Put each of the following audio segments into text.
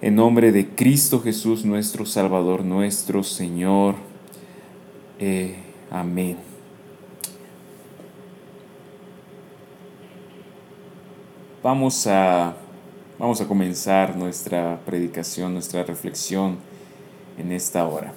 En nombre de Cristo Jesús, nuestro Salvador, nuestro Señor. Eh, amén. Vamos a, vamos a comenzar nuestra predicación, nuestra reflexión en esta hora.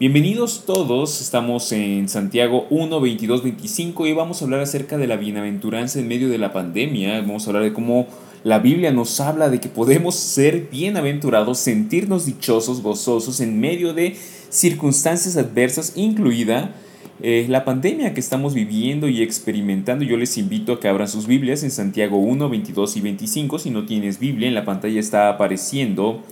Bienvenidos todos, estamos en Santiago 1, 22, 25 y vamos a hablar acerca de la bienaventuranza en medio de la pandemia. Vamos a hablar de cómo la Biblia nos habla de que podemos ser bienaventurados, sentirnos dichosos, gozosos en medio de circunstancias adversas, incluida eh, la pandemia que estamos viviendo y experimentando. Yo les invito a que abran sus Biblias en Santiago 1, 22 y 25. Si no tienes Biblia, en la pantalla está apareciendo,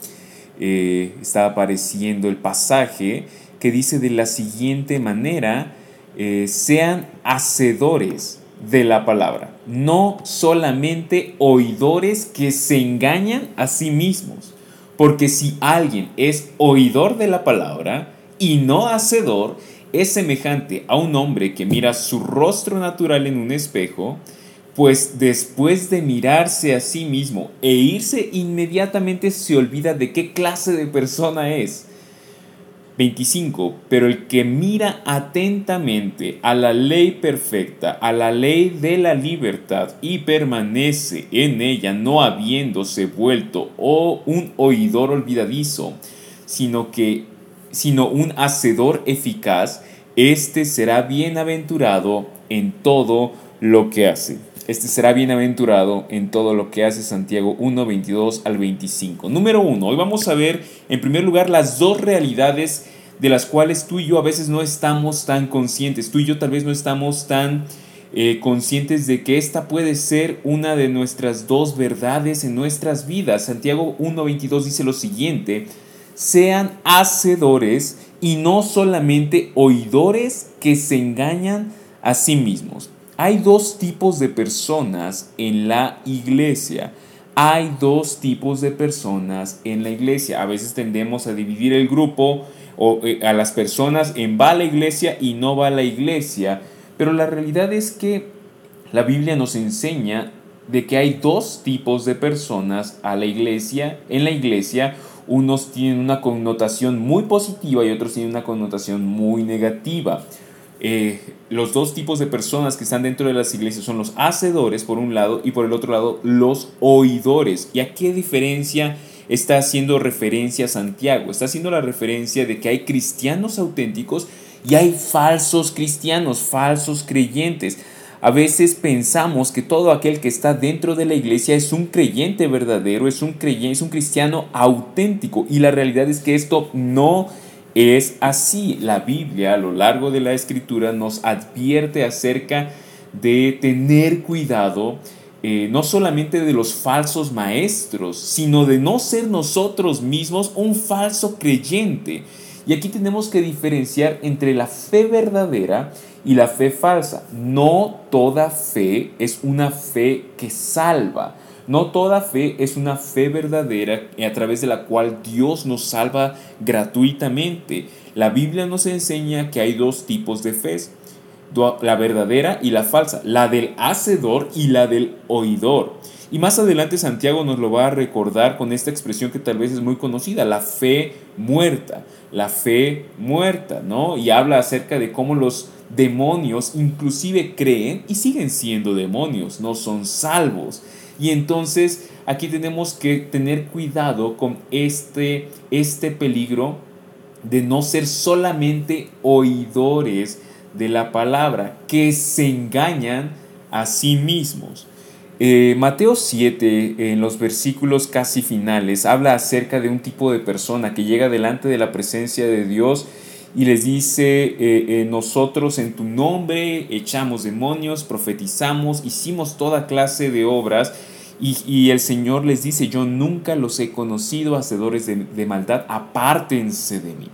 eh, está apareciendo el pasaje que dice de la siguiente manera, eh, sean hacedores de la palabra, no solamente oidores que se engañan a sí mismos. Porque si alguien es oidor de la palabra y no hacedor, es semejante a un hombre que mira su rostro natural en un espejo, pues después de mirarse a sí mismo e irse inmediatamente se olvida de qué clase de persona es 25. Pero el que mira atentamente a la ley perfecta, a la ley de la libertad y permanece en ella, no habiéndose vuelto o un oidor olvidadizo, sino que sino un hacedor eficaz, este será bienaventurado en todo lo que hace. Este será bienaventurado en todo lo que hace Santiago 1, 22 al 25. Número 1. Hoy vamos a ver en primer lugar las dos realidades de las cuales tú y yo a veces no estamos tan conscientes. Tú y yo tal vez no estamos tan eh, conscientes de que esta puede ser una de nuestras dos verdades en nuestras vidas. Santiago 1.22 dice lo siguiente, sean hacedores y no solamente oidores que se engañan a sí mismos. Hay dos tipos de personas en la iglesia. Hay dos tipos de personas en la iglesia. A veces tendemos a dividir el grupo o eh, a las personas en va a la iglesia y no va a la iglesia. Pero la realidad es que la Biblia nos enseña de que hay dos tipos de personas a la iglesia, en la iglesia. Unos tienen una connotación muy positiva y otros tienen una connotación muy negativa. Eh, los dos tipos de personas que están dentro de las iglesias son los hacedores por un lado y por el otro lado los oidores. ¿Y a qué diferencia está haciendo referencia Santiago? Está haciendo la referencia de que hay cristianos auténticos y hay falsos cristianos, falsos creyentes. A veces pensamos que todo aquel que está dentro de la iglesia es un creyente verdadero, es un creyente, es un cristiano auténtico y la realidad es que esto no es así. La Biblia a lo largo de la escritura nos advierte acerca de tener cuidado eh, no solamente de los falsos maestros, sino de no ser nosotros mismos un falso creyente. Y aquí tenemos que diferenciar entre la fe verdadera y la fe falsa. No toda fe es una fe que salva. No toda fe es una fe verdadera a través de la cual Dios nos salva gratuitamente. La Biblia nos enseña que hay dos tipos de fe, la verdadera y la falsa, la del hacedor y la del oidor. Y más adelante Santiago nos lo va a recordar con esta expresión que tal vez es muy conocida, la fe muerta, la fe muerta, ¿no? Y habla acerca de cómo los demonios inclusive creen y siguen siendo demonios, no son salvos. Y entonces aquí tenemos que tener cuidado con este, este peligro de no ser solamente oidores de la palabra, que se engañan a sí mismos. Eh, Mateo 7, en los versículos casi finales, habla acerca de un tipo de persona que llega delante de la presencia de Dios y les dice, eh, eh, nosotros en tu nombre echamos demonios, profetizamos, hicimos toda clase de obras. Y, el Señor les dice, yo nunca los he conocido, hacedores de, de maldad, apártense de mí.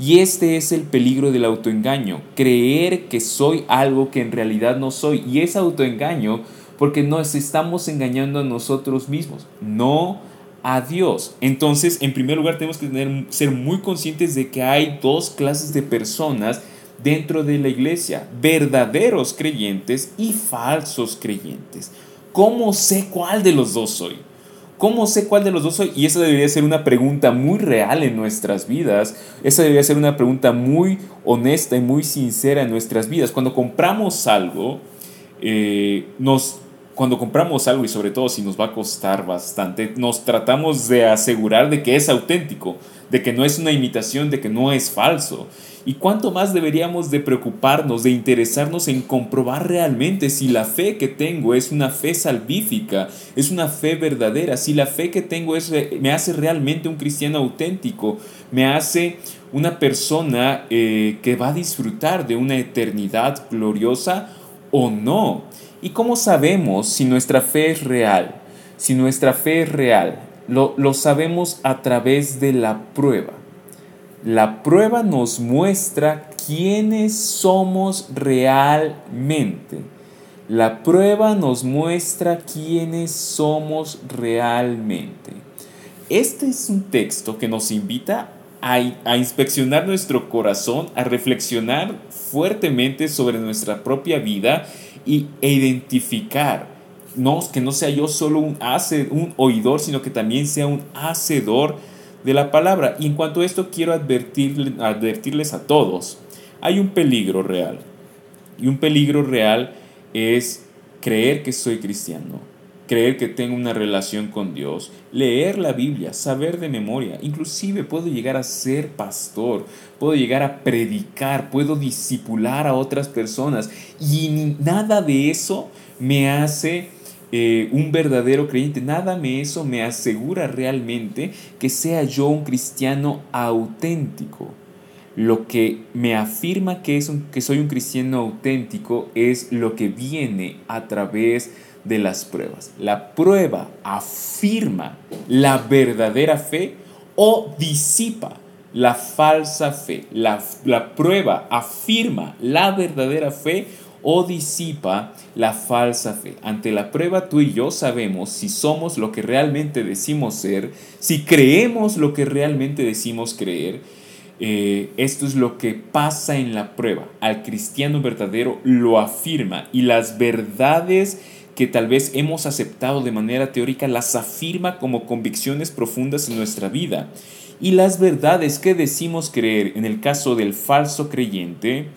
Y este es el peligro del autoengaño, creer que soy algo que en realidad no soy. Y es autoengaño porque nos estamos engañando a nosotros mismos, no a Dios. Entonces, en primer lugar, tenemos que tener, ser muy conscientes de que hay dos clases de personas dentro de la iglesia, verdaderos creyentes y falsos creyentes. ¿Cómo sé cuál de los dos soy? ¿Cómo sé cuál de los dos soy? Y esa debería ser una pregunta muy real en nuestras vidas. Esa debería ser una pregunta muy honesta y muy sincera en nuestras vidas. Cuando compramos algo, eh, nos, cuando compramos algo y sobre todo si nos va a costar bastante, nos tratamos de asegurar de que es auténtico, de que no es una imitación, de que no es falso. ¿Y cuánto más deberíamos de preocuparnos, de interesarnos en comprobar realmente si la fe que tengo es una fe salvífica, es una fe verdadera, si la fe que tengo es, me hace realmente un cristiano auténtico, me hace una persona eh, que va a disfrutar de una eternidad gloriosa o no? ¿Y cómo sabemos si nuestra fe es real? Si nuestra fe es real, lo, lo sabemos a través de la prueba. La prueba nos muestra quiénes somos realmente. La prueba nos muestra quiénes somos realmente. Este es un texto que nos invita a, a, inspeccionar nuestro corazón, a reflexionar fuertemente sobre nuestra propia vida y, e identificar no, que no sea yo solo un, un oidor, sino que también sea un hacedor de la palabra. Y en cuanto a esto quiero advertirles a todos, hay un peligro real. Y un peligro real es creer que soy cristiano, creer que tengo una relación con Dios, leer la Biblia, saber de memoria, inclusive puedo llegar a ser pastor, puedo llegar a predicar, puedo disipular a otras personas y nada de eso me hace eh, un verdadero creyente. Nada me eso me asegura realmente que sea yo un cristiano auténtico. Lo que me afirma que, es que soy un cristiano auténtico es lo que viene a través de las pruebas. La prueba afirma la verdadera fe o disipa la falsa fe. La, la prueba afirma la verdadera fe o disipa la falsa fe. Ante la prueba tú y yo sabemos si somos lo que realmente decimos ser, si creemos lo que realmente decimos creer. Eh, esto es lo que pasa en la prueba. Al cristiano verdadero lo afirma y las verdades que tal vez hemos aceptado de manera teórica las afirma como convicciones profundas en nuestra vida. Y las verdades que decimos creer en el caso del falso creyente,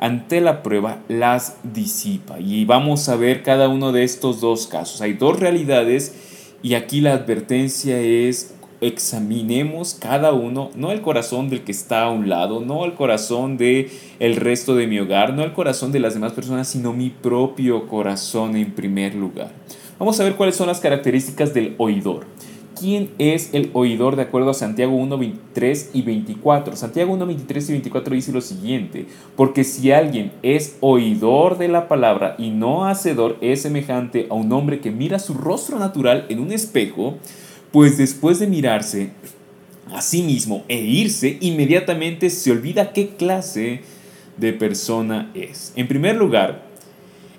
ante la prueba las disipa. Y vamos a ver cada uno de estos dos casos. Hay dos realidades y aquí la advertencia es examinemos cada uno, no el corazón del que está a un lado, no el corazón de el resto de mi hogar, no el corazón de las demás personas, sino mi propio corazón en primer lugar. Vamos a ver cuáles son las características del oidor. ¿Quién es el oidor de acuerdo a Santiago 1, 23 y 24? Santiago 1, 23 y 24 dice lo siguiente, porque si alguien es oidor de la palabra y no hacedor, es semejante a un hombre que mira su rostro natural en un espejo, pues después de mirarse a sí mismo e irse, inmediatamente se olvida qué clase de persona es. En primer lugar,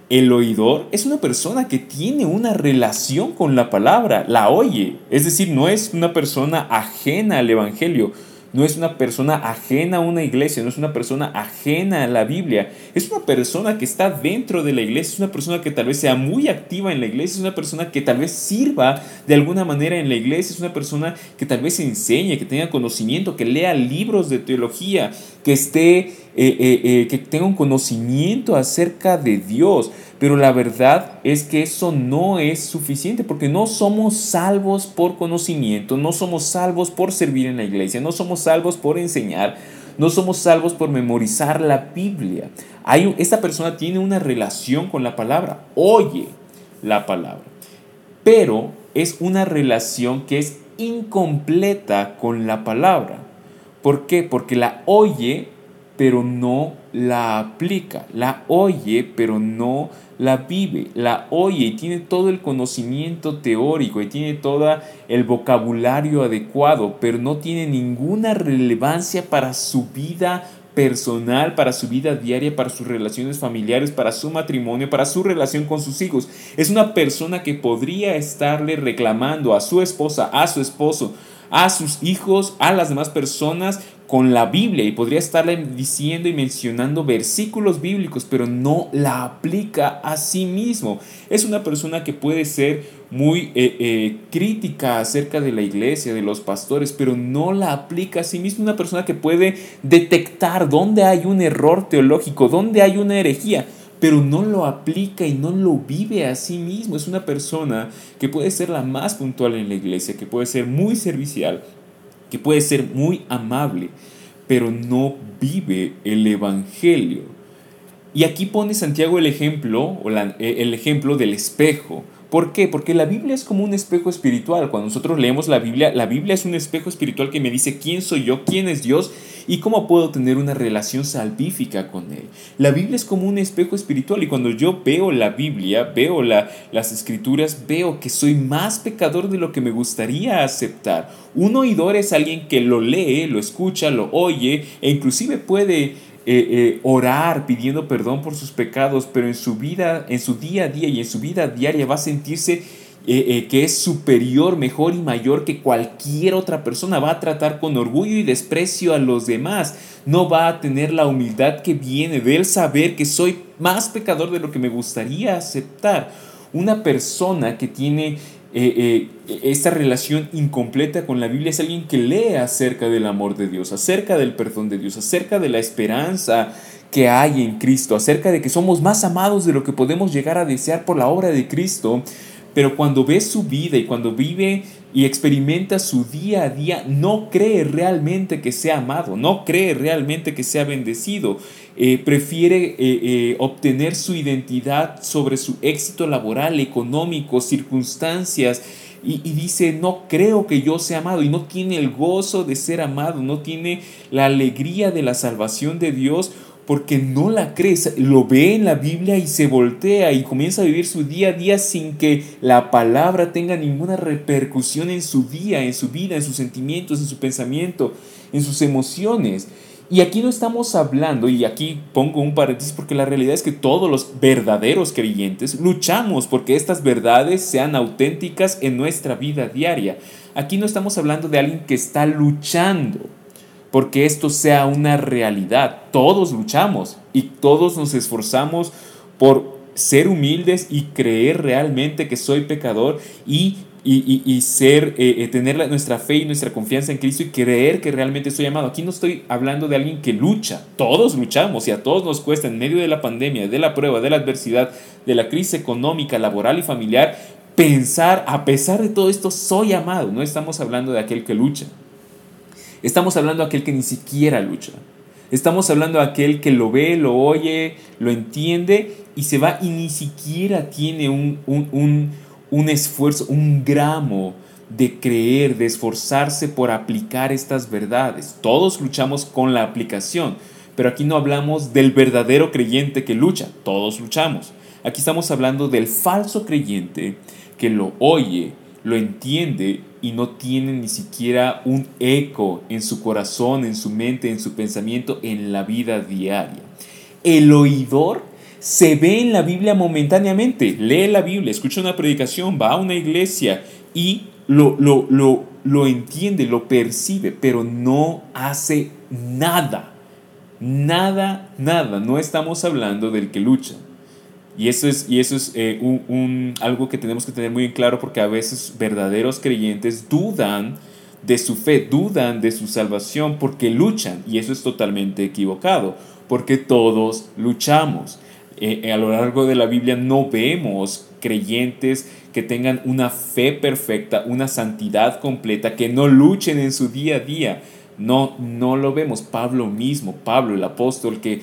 el oidor es una persona que tiene una relación con la palabra, la oye. Es decir, no es una persona ajena al Evangelio, no es una persona ajena a una iglesia, no es una persona ajena a la Biblia. Es una persona que está dentro de la iglesia, es una persona que tal vez sea muy activa en la iglesia, es una persona que tal vez sirva de alguna manera en la iglesia, es una persona que tal vez enseñe, que tenga conocimiento, que lea libros de teología, que esté, eh, eh, eh, que tenga un conocimiento acerca de Dios. Pero la verdad es que eso no es suficiente porque no somos salvos por conocimiento, no somos salvos por servir en la iglesia, no somos salvos por enseñar, no somos salvos por memorizar la Biblia. Hay, esta persona tiene una relación con la palabra, oye la palabra, pero es una relación que es incompleta con la palabra. ¿Por qué? Porque la oye, pero no la aplica. La oye, pero no la vive, la oye y tiene todo el conocimiento teórico y tiene todo el vocabulario adecuado, pero no tiene ninguna relevancia para su vida personal, para su vida diaria, para sus relaciones familiares, para su matrimonio, para su relación con sus hijos. Es una persona que podría estarle reclamando a su esposa, a su esposo, a sus hijos, a las demás personas con la Biblia y podría estarle diciendo y mencionando versículos bíblicos, pero no la aplica a sí mismo. Es una persona que puede ser muy eh, eh, crítica acerca de la iglesia, de los pastores, pero no la aplica a sí mismo. Una persona que puede detectar dónde hay un error teológico, dónde hay una herejía, pero no lo aplica y no lo vive a sí mismo. Es una persona que puede ser la más puntual en la iglesia, que puede ser muy servicial, que puede ser muy amable, pero no vive el Evangelio. Y aquí pone Santiago el ejemplo, o el ejemplo del espejo. ¿Por qué? Porque la Biblia es como un espejo espiritual. Cuando nosotros leemos la Biblia, la Biblia es un espejo espiritual que me dice quién soy yo, quién es Dios y cómo puedo tener una relación salvífica con Él. La Biblia es como un espejo espiritual y cuando yo veo la Biblia, veo la, las escrituras, veo que soy más pecador de lo que me gustaría aceptar. Un oidor es alguien que lo lee, lo escucha, lo oye e inclusive puede eh, eh, orar pidiendo perdón por sus pecados, pero en su vida, en su día a día y en su vida diaria va a sentirse eh, que es superior, mejor y mayor que cualquier otra persona. Va a tratar con orgullo y desprecio a los demás. No va a tener la humildad que viene de él saber que soy más pecador de lo que me gustaría aceptar. Una persona que tiene eh, eh, esta relación incompleta con la Biblia es alguien que lee acerca del amor de Dios, acerca del perdón de Dios, acerca de la esperanza que hay en Cristo, acerca de que somos más amados de lo que podemos llegar a desear por la obra de Cristo, pero cuando ve su vida y cuando vive y experimenta su día a día, no cree realmente que sea amado, no cree realmente que sea bendecido. Eh, prefiere eh, eh, obtener su identidad sobre su éxito laboral, económico, circunstancias. Y, y, dice, no creo que yo sea amado y no tiene el gozo de ser amado, no tiene la alegría de la salvación de Dios porque no la cree, lo ve en la Biblia y se voltea y comienza a vivir su día a día sin que la palabra tenga ninguna repercusión en su día, en su vida, en sus sentimientos, en su pensamiento, en sus emociones. Y aquí no estamos hablando, y aquí pongo un paréntesis porque la realidad es que todos los verdaderos creyentes luchamos porque estas verdades sean auténticas en nuestra vida diaria. Aquí no estamos hablando de alguien que está luchando porque esto sea una realidad. Todos luchamos y todos nos esforzamos por ser humildes y creer realmente que soy pecador y, y, ser, eh, eh, tener nuestra fe y nuestra confianza en Cristo y creer que realmente estoy amado. Aquí no estoy hablando de alguien que lucha, todos luchamos y a todos nos cuesta en medio de la pandemia, de la prueba, de la adversidad, de la crisis económica, laboral y familiar, pensar, a pesar de todo esto, soy amado. No estamos hablando de aquel que lucha. Estamos hablando de aquel que ni siquiera lucha. Estamos hablando de aquel que lo ve, lo oye, lo entiende y se va y ni siquiera tiene un, un, esfuerzo, un gramo de creer, de esforzarse por aplicar estas verdades. Todos luchamos con la aplicación, pero aquí no hablamos del verdadero creyente que lucha, todos luchamos. Aquí estamos hablando del falso creyente que lo oye, lo entiende y no tiene ni siquiera un eco en su corazón, en su mente, en su pensamiento, en la vida diaria. El oidor se ve en la Biblia momentáneamente, lee la Biblia, escucha una predicación, va a una iglesia y lo, lo, lo, lo entiende, lo percibe, pero no hace nada. Nada, nada. No estamos hablando del que lucha. Y eso es, y eso es eh, un, algo que tenemos que tener muy en claro porque a veces verdaderos creyentes dudan de su fe, dudan de su salvación porque luchan y eso es totalmente equivocado porque todos luchamos. Eh, eh, a lo largo de la Biblia no vemos creyentes que tengan una fe perfecta, una santidad completa, que no luchen en su día a día. No, no lo vemos. Pablo mismo, Pablo el apóstol que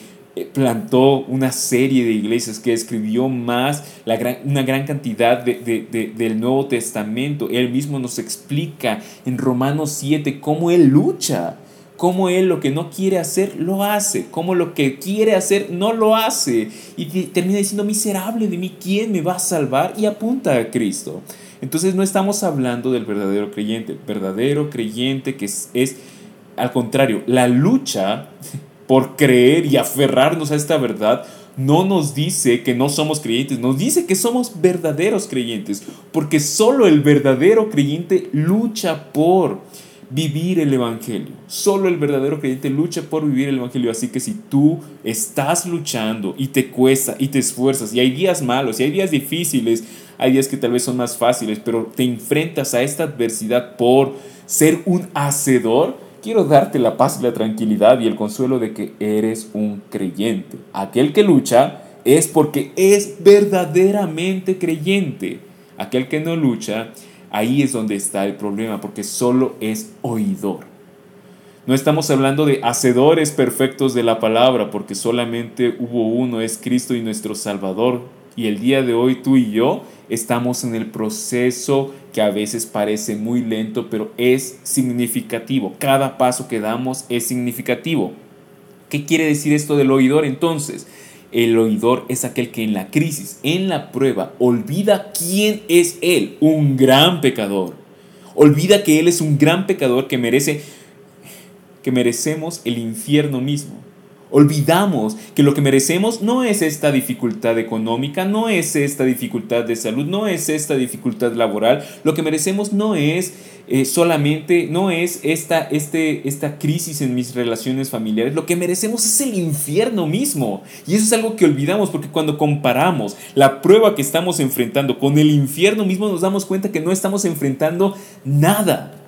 plantó una serie de iglesias, que escribió más, la gran, una gran cantidad de, del Nuevo Testamento. Él mismo nos explica en Romanos 7 cómo Él lucha, cómo Él lo que no quiere hacer, lo hace, cómo lo que quiere hacer, no lo hace. Y termina diciendo, miserable de mí, ¿quién me va a salvar? Y apunta a Cristo. Entonces no estamos hablando del verdadero creyente, verdadero creyente que es, es al contrario, la lucha por creer y aferrarnos a esta verdad, no nos dice que no somos creyentes, nos dice que somos verdaderos creyentes, porque solo el verdadero creyente lucha por vivir el Evangelio. Solo el verdadero creyente lucha por vivir el Evangelio. Así que si tú estás luchando y te cuesta y te esfuerzas, y hay días malos, y hay días difíciles, hay días que tal vez son más fáciles, pero te enfrentas a esta adversidad por ser un hacedor, quiero darte la paz y la tranquilidad y el consuelo de que eres un creyente. Aquel que lucha es porque es verdaderamente creyente. Aquel que no lucha Ahí es donde está el problema, porque solo es oidor. No estamos hablando de hacedores perfectos de la palabra, porque solamente hubo uno, es Cristo y nuestro Salvador. Y el día de hoy tú y yo estamos en el proceso que a veces parece muy lento, pero es significativo. Cada paso que damos es significativo. ¿Qué quiere decir esto del oidor entonces? El oidor es aquel que en la crisis, en la prueba, olvida quién es él, un gran pecador. Olvida que él es un gran pecador que merece que merecemos el infierno mismo. Olvidamos que lo que merecemos no es esta dificultad económica, no es esta dificultad de salud, no es esta dificultad laboral. Lo que merecemos no es eh, solamente, no es esta, este, esta crisis en mis relaciones familiares. Lo que merecemos es el infierno mismo. Y eso es algo que olvidamos porque cuando comparamos la prueba que estamos enfrentando con el infierno mismo nos damos cuenta que no estamos enfrentando nada.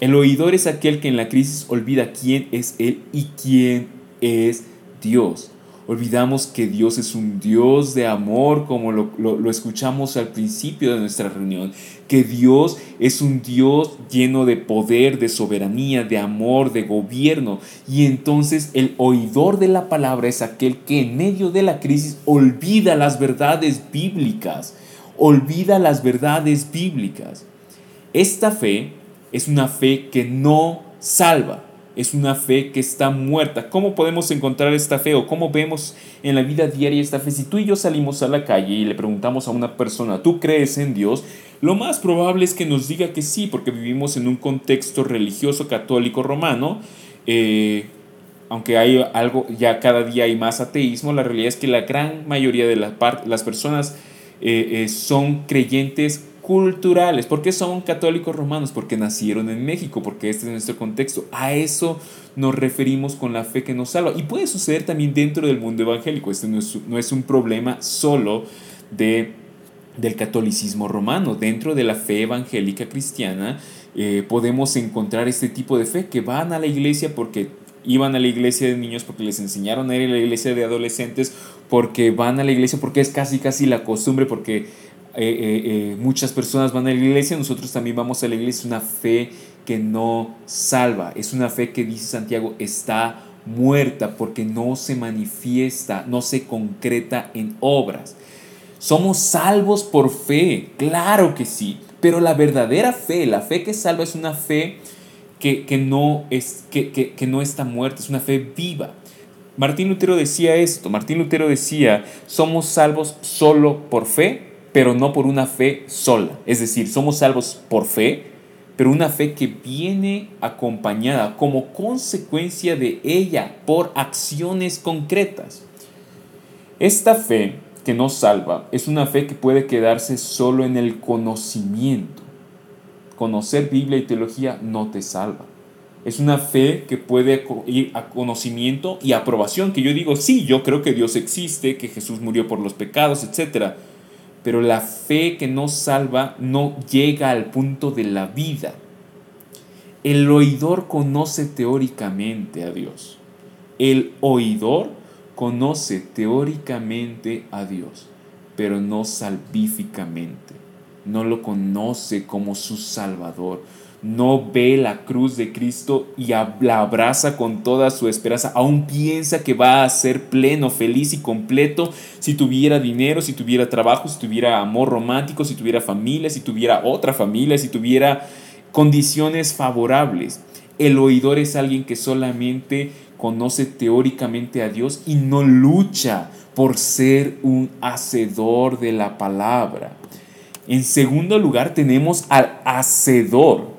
El oidor es aquel que en la crisis olvida quién es Él y quién es Dios. Olvidamos que Dios es un Dios de amor, como lo, escuchamos al principio de nuestra reunión. Que Dios es un Dios lleno de poder, de soberanía, de amor, de gobierno. Y entonces el oidor de la palabra es aquel que en medio de la crisis olvida las verdades bíblicas. Olvida las verdades bíblicas. Esta fe es una fe que no salva, es una fe que está muerta. ¿Cómo podemos encontrar esta fe o cómo vemos en la vida diaria esta fe? Si tú y yo salimos a la calle y le preguntamos a una persona, ¿tú crees en Dios? Lo más probable es que nos diga que sí, porque vivimos en un contexto religioso católico romano. Eh, aunque hay algo, ya cada día hay más ateísmo, la realidad es que la gran mayoría de las personas eh, eh, son creyentes culturales. ¿Por qué son católicos romanos? Porque nacieron en México, porque este es nuestro contexto. A eso nos referimos con la fe que nos salva. Y puede suceder también dentro del mundo evangélico. Este no es, no es un problema solo de, del catolicismo romano. Dentro de la fe evangélica cristiana eh, podemos encontrar este tipo de fe que van a la iglesia porque iban a la iglesia de niños porque les enseñaron a ir a la iglesia de adolescentes, porque van a la iglesia porque es casi casi la costumbre, porque eh, eh, eh, muchas personas van a la iglesia, nosotros también vamos a la iglesia. Es una fe que no salva, es una fe que dice Santiago está muerta porque no se manifiesta, no se concreta en obras. Somos salvos por fe, claro que sí, pero la verdadera fe, la fe que salva es una fe que, no, es, que, que no está muerta, es una fe viva. Martín Lutero decía esto, Martín Lutero decía, somos salvos solo por fe pero no por una fe sola. Es decir, somos salvos por fe, pero una fe que viene acompañada como consecuencia de ella por acciones concretas. Esta fe que nos salva es una fe que puede quedarse solo en el conocimiento. Conocer Biblia y teología no te salva. Es una fe que puede ir a conocimiento y aprobación, que yo digo, sí, yo creo que Dios existe, que Jesús murió por los pecados, etcétera pero la fe que no salva no llega al punto de la vida. El oidor conoce teóricamente a Dios. El oidor conoce teóricamente a Dios, pero no salvíficamente. No lo conoce como su Salvador no ve la cruz de Cristo y la abraza con toda su esperanza, aún piensa que va a ser pleno, feliz y completo si tuviera dinero, si tuviera trabajo, si tuviera amor romántico, si tuviera familia, si tuviera otra familia, si tuviera condiciones favorables. El oidor es alguien que solamente conoce teóricamente a Dios y no lucha por ser un hacedor de la palabra. En segundo lugar tenemos al hacedor.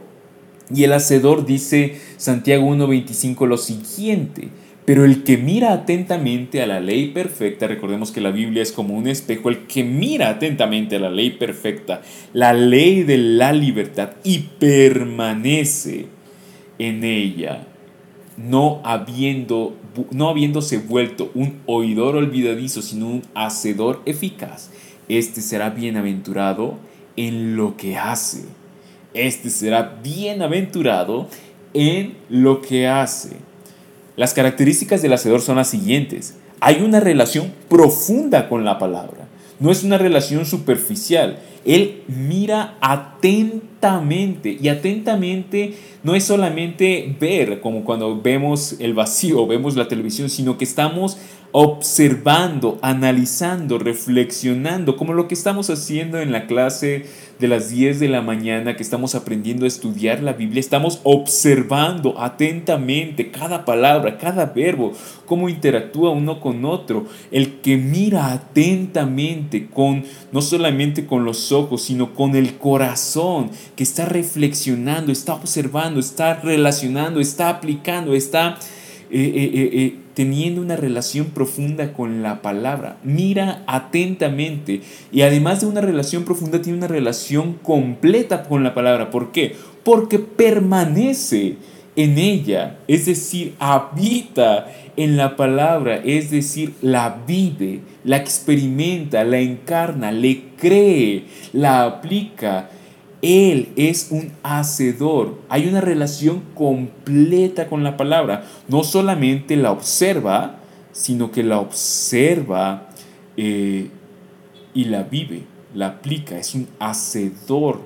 Y el hacedor dice Santiago 1.25 lo siguiente, Pero el que mira atentamente a la ley perfecta, recordemos que la Biblia es como un espejo, el que mira atentamente a la ley perfecta, la ley de la libertad y permanece en ella, no, habiendo, no habiéndose vuelto un oidor olvidadizo, sino un hacedor eficaz, este será bienaventurado en lo que hace. Este será bienaventurado en lo que hace. Las características del hacedor son las siguientes. Hay una relación profunda con la palabra. No es una relación superficial. Él mira atentamente y atentamente no es solamente ver como cuando vemos el vacío, vemos la televisión, sino que estamos observando, analizando, reflexionando, como lo que estamos haciendo en la clase de las 10 de la mañana, que estamos aprendiendo a estudiar la Biblia, estamos observando atentamente cada palabra, cada verbo, cómo interactúa uno con otro. El que mira atentamente con, no solamente con los ojos, sino con el corazón, que está reflexionando, está observando, está relacionando, está aplicando, está... Eh, eh, eh, teniendo una relación profunda con la palabra. Mira atentamente y además de una relación profunda tiene una relación completa con la palabra. ¿Por qué? Porque permanece en ella, es decir, habita en la palabra, es decir, la vive, la experimenta, la encarna, le cree, la aplica él es un hacedor. Hay una relación completa con la palabra. No solamente la observa, sino que la observa eh, y la vive, la aplica. Es un hacedor.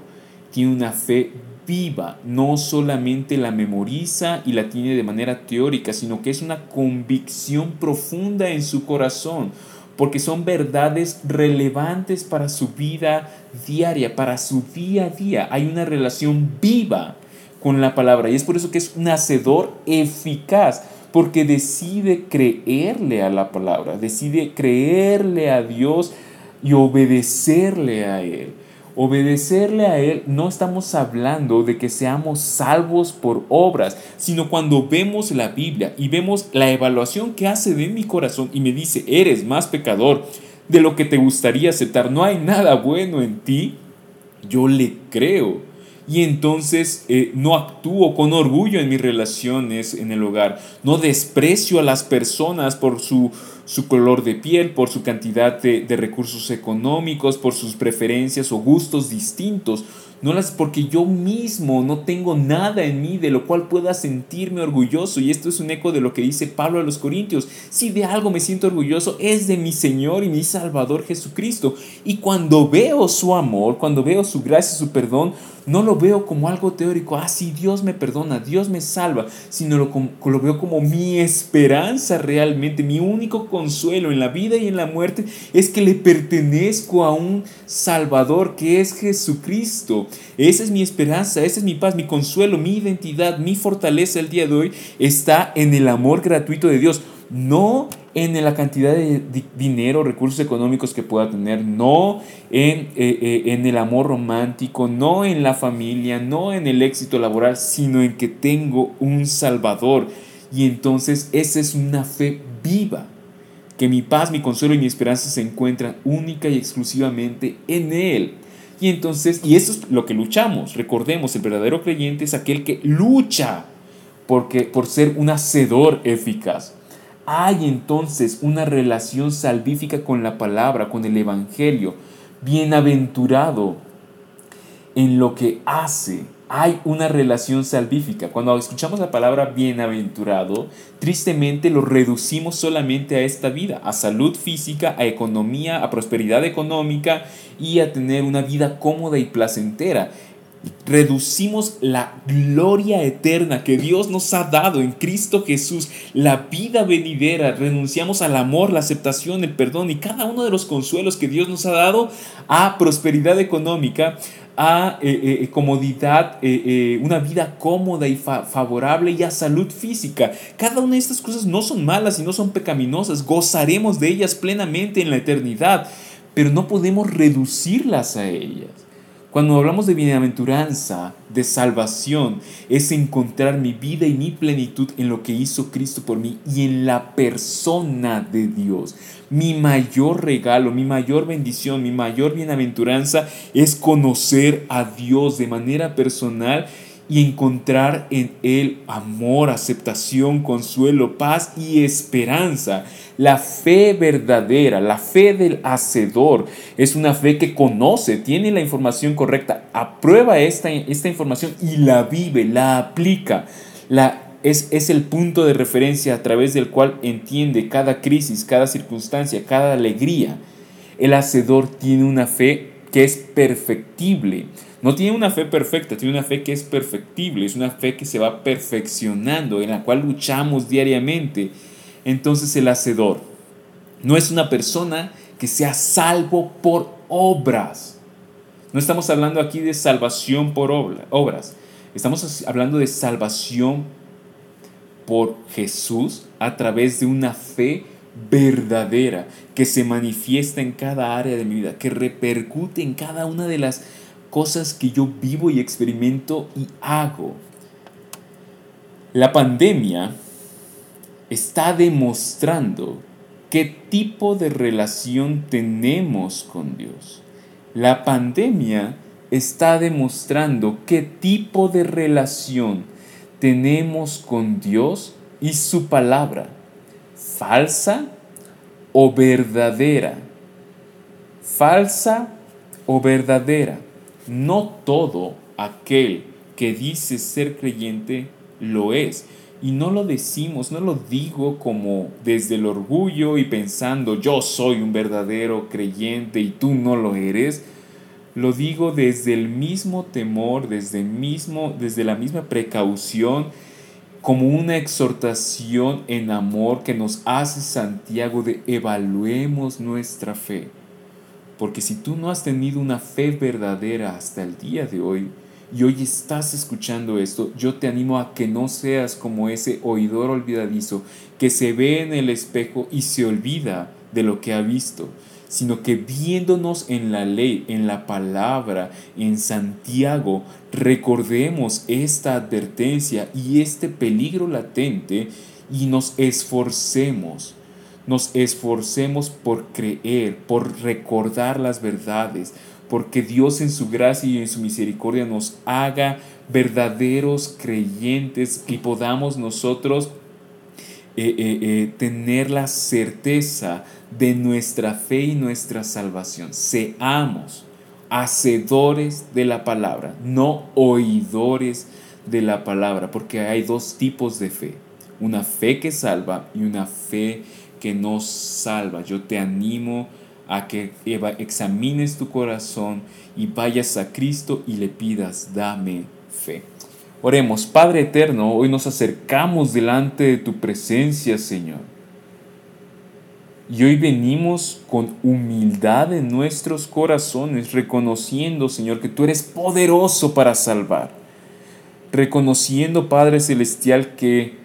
Tiene una fe viva. No solamente la memoriza y la tiene de manera teórica, sino que es una convicción profunda en su corazón porque son verdades relevantes para su vida diaria, para su día a día. Hay una relación viva con la palabra y es por eso que es un hacedor eficaz, porque decide creerle a la palabra, decide creerle a Dios y obedecerle a Él. Obedecerle a Él no estamos hablando de que seamos salvos por obras, sino cuando vemos la Biblia y vemos la evaluación que hace de mi corazón y me dice, eres más pecador de lo que te gustaría aceptar, no hay nada bueno en ti, yo le creo. Y entonces eh, no actúo con orgullo en mis relaciones en el hogar, no desprecio a las personas por su, su color de piel, por su cantidad de, de recursos económicos, por sus preferencias o gustos distintos, no las porque yo mismo no tengo nada en mí de lo cual pueda sentirme orgulloso. Y esto es un eco de lo que dice Pablo a los Corintios. Si de algo me siento orgulloso es de mi Señor y mi Salvador Jesucristo. Y cuando veo su amor, cuando veo su gracia, su perdón, no lo veo como algo teórico, ah, sí, Dios me perdona, Dios me salva, sino lo, lo veo como mi esperanza realmente, mi único consuelo en la vida y en la muerte es que le pertenezco a un Salvador que es Jesucristo. Esa es mi esperanza, esa es mi paz, mi consuelo, mi identidad, mi fortaleza el día de hoy está en el amor gratuito de Dios, no en la cantidad de dinero, recursos económicos que pueda tener, no en, eh, eh, en, el amor romántico, no en la familia, no en el éxito laboral, sino en que tengo un Salvador. Y entonces esa es una fe viva, que mi paz, mi consuelo y mi esperanza se encuentran única y exclusivamente en Él. Y entonces, y eso es lo que luchamos. Recordemos, el verdadero creyente es aquel que lucha porque, por ser un hacedor eficaz. Hay entonces una relación salvífica con la palabra, con el Evangelio. Bienaventurado en lo que hace. Hay una relación salvífica. Cuando escuchamos la palabra bienaventurado, tristemente lo reducimos solamente a esta vida, a salud física, a economía, a prosperidad económica y a tener una vida cómoda y placentera reducimos la gloria eterna que Dios nos ha dado en Cristo Jesús, la vida venidera, renunciamos al amor, la aceptación, el perdón y cada uno de los consuelos que Dios nos ha dado a prosperidad económica, a eh, eh, eh, comodidad, una vida cómoda y favorable y a salud física. Cada una de estas cosas no son malas y no son pecaminosas, gozaremos de ellas plenamente en la eternidad, pero no podemos reducirlas a ellas. Cuando hablamos de bienaventuranza, de salvación, es encontrar mi vida y mi plenitud en lo que hizo Cristo por mí y en la persona de Dios. Mi mayor regalo, mi mayor bendición, mi mayor bienaventuranza es conocer a Dios de manera personal y encontrar en Él amor, aceptación, consuelo, paz y esperanza. La fe verdadera, la fe del hacedor, es una fe que conoce, tiene la información correcta, aprueba esta, esta información y la vive, la aplica. La, es, es el punto de referencia a través del cual entiende cada crisis, cada circunstancia, cada alegría. El hacedor tiene una fe que es perfectible. No tiene una fe perfecta, tiene una fe que es perfectible, es una fe que se va perfeccionando, en la cual luchamos diariamente. Entonces el hacedor no es una persona que sea salvo por obras. No estamos hablando aquí de salvación por obras. Estamos hablando de salvación por Jesús a través de una fe verdadera que se manifiesta en cada área de mi vida, que repercute en cada una de las cosas que yo vivo y experimento y hago. La pandemia está demostrando qué tipo de relación tenemos con Dios. La pandemia está demostrando qué tipo de relación tenemos con Dios y su palabra, falsa o verdadera. Falsa o verdadera no todo aquel que dice ser creyente lo es. Y no lo decimos, no lo digo como desde el orgullo y pensando yo soy un verdadero creyente y tú no lo eres. Lo digo desde el mismo temor, desde, mismo, desde la misma precaución, como una exhortación en amor que nos hace Santiago de evaluemos nuestra fe. Porque si tú no has tenido una fe verdadera hasta el día de hoy y hoy estás escuchando esto, yo te animo a que no seas como ese oidor olvidadizo que se ve en el espejo y se olvida de lo que ha visto, sino que viéndonos en la ley, en la palabra, en Santiago, recordemos esta advertencia y este peligro latente y nos esforcemos nos esforcemos por creer, por recordar las verdades, porque Dios en su gracia y en su misericordia nos haga verdaderos creyentes y podamos nosotros eh, eh, eh, tener la certeza de nuestra fe y nuestra salvación. Seamos hacedores de la palabra, no oidores de la palabra, porque hay dos tipos de fe, una fe que salva y una fe que nos salva. Yo te animo a que examines tu corazón y vayas a Cristo y le pidas, dame fe. Oremos, Padre Eterno, hoy nos acercamos delante de tu presencia, Señor. Y hoy venimos con humildad en nuestros corazones, reconociendo, Señor, que tú eres poderoso para salvar. Reconociendo, Padre Celestial, que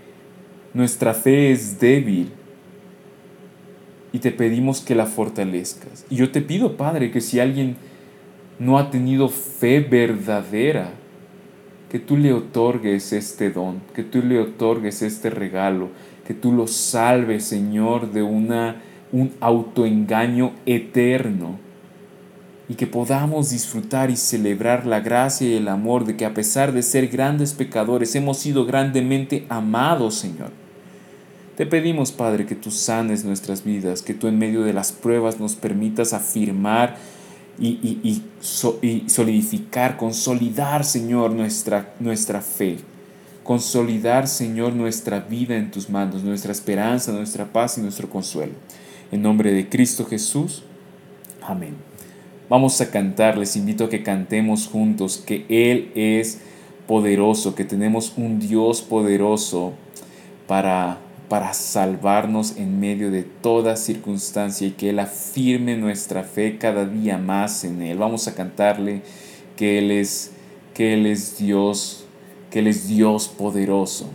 nuestra fe es débil, y te pedimos que la fortalezcas. Y yo te pido, Padre, que si alguien no ha tenido fe verdadera, que tú le otorgues este don, que tú le otorgues este regalo, que tú lo salves, Señor, de una, un autoengaño eterno y que podamos disfrutar y celebrar la gracia y el amor de que a pesar de ser grandes pecadores hemos sido grandemente amados, Señor. Te pedimos, Padre, que tú sanes nuestras vidas, que tú en medio de las pruebas nos permitas afirmar y, solidificar, consolidar, Señor, nuestra, nuestra fe. Consolidar, Señor, nuestra vida en tus manos, nuestra esperanza, nuestra paz y nuestro consuelo. En nombre de Cristo Jesús. Amén. Vamos a cantar, les invito a que cantemos juntos, que Él es poderoso, que tenemos un Dios poderoso para para salvarnos en medio de toda circunstancia y que Él afirme nuestra fe cada día más en Él. Vamos a cantarle que Él es, que Él es Dios, que Él es Dios poderoso.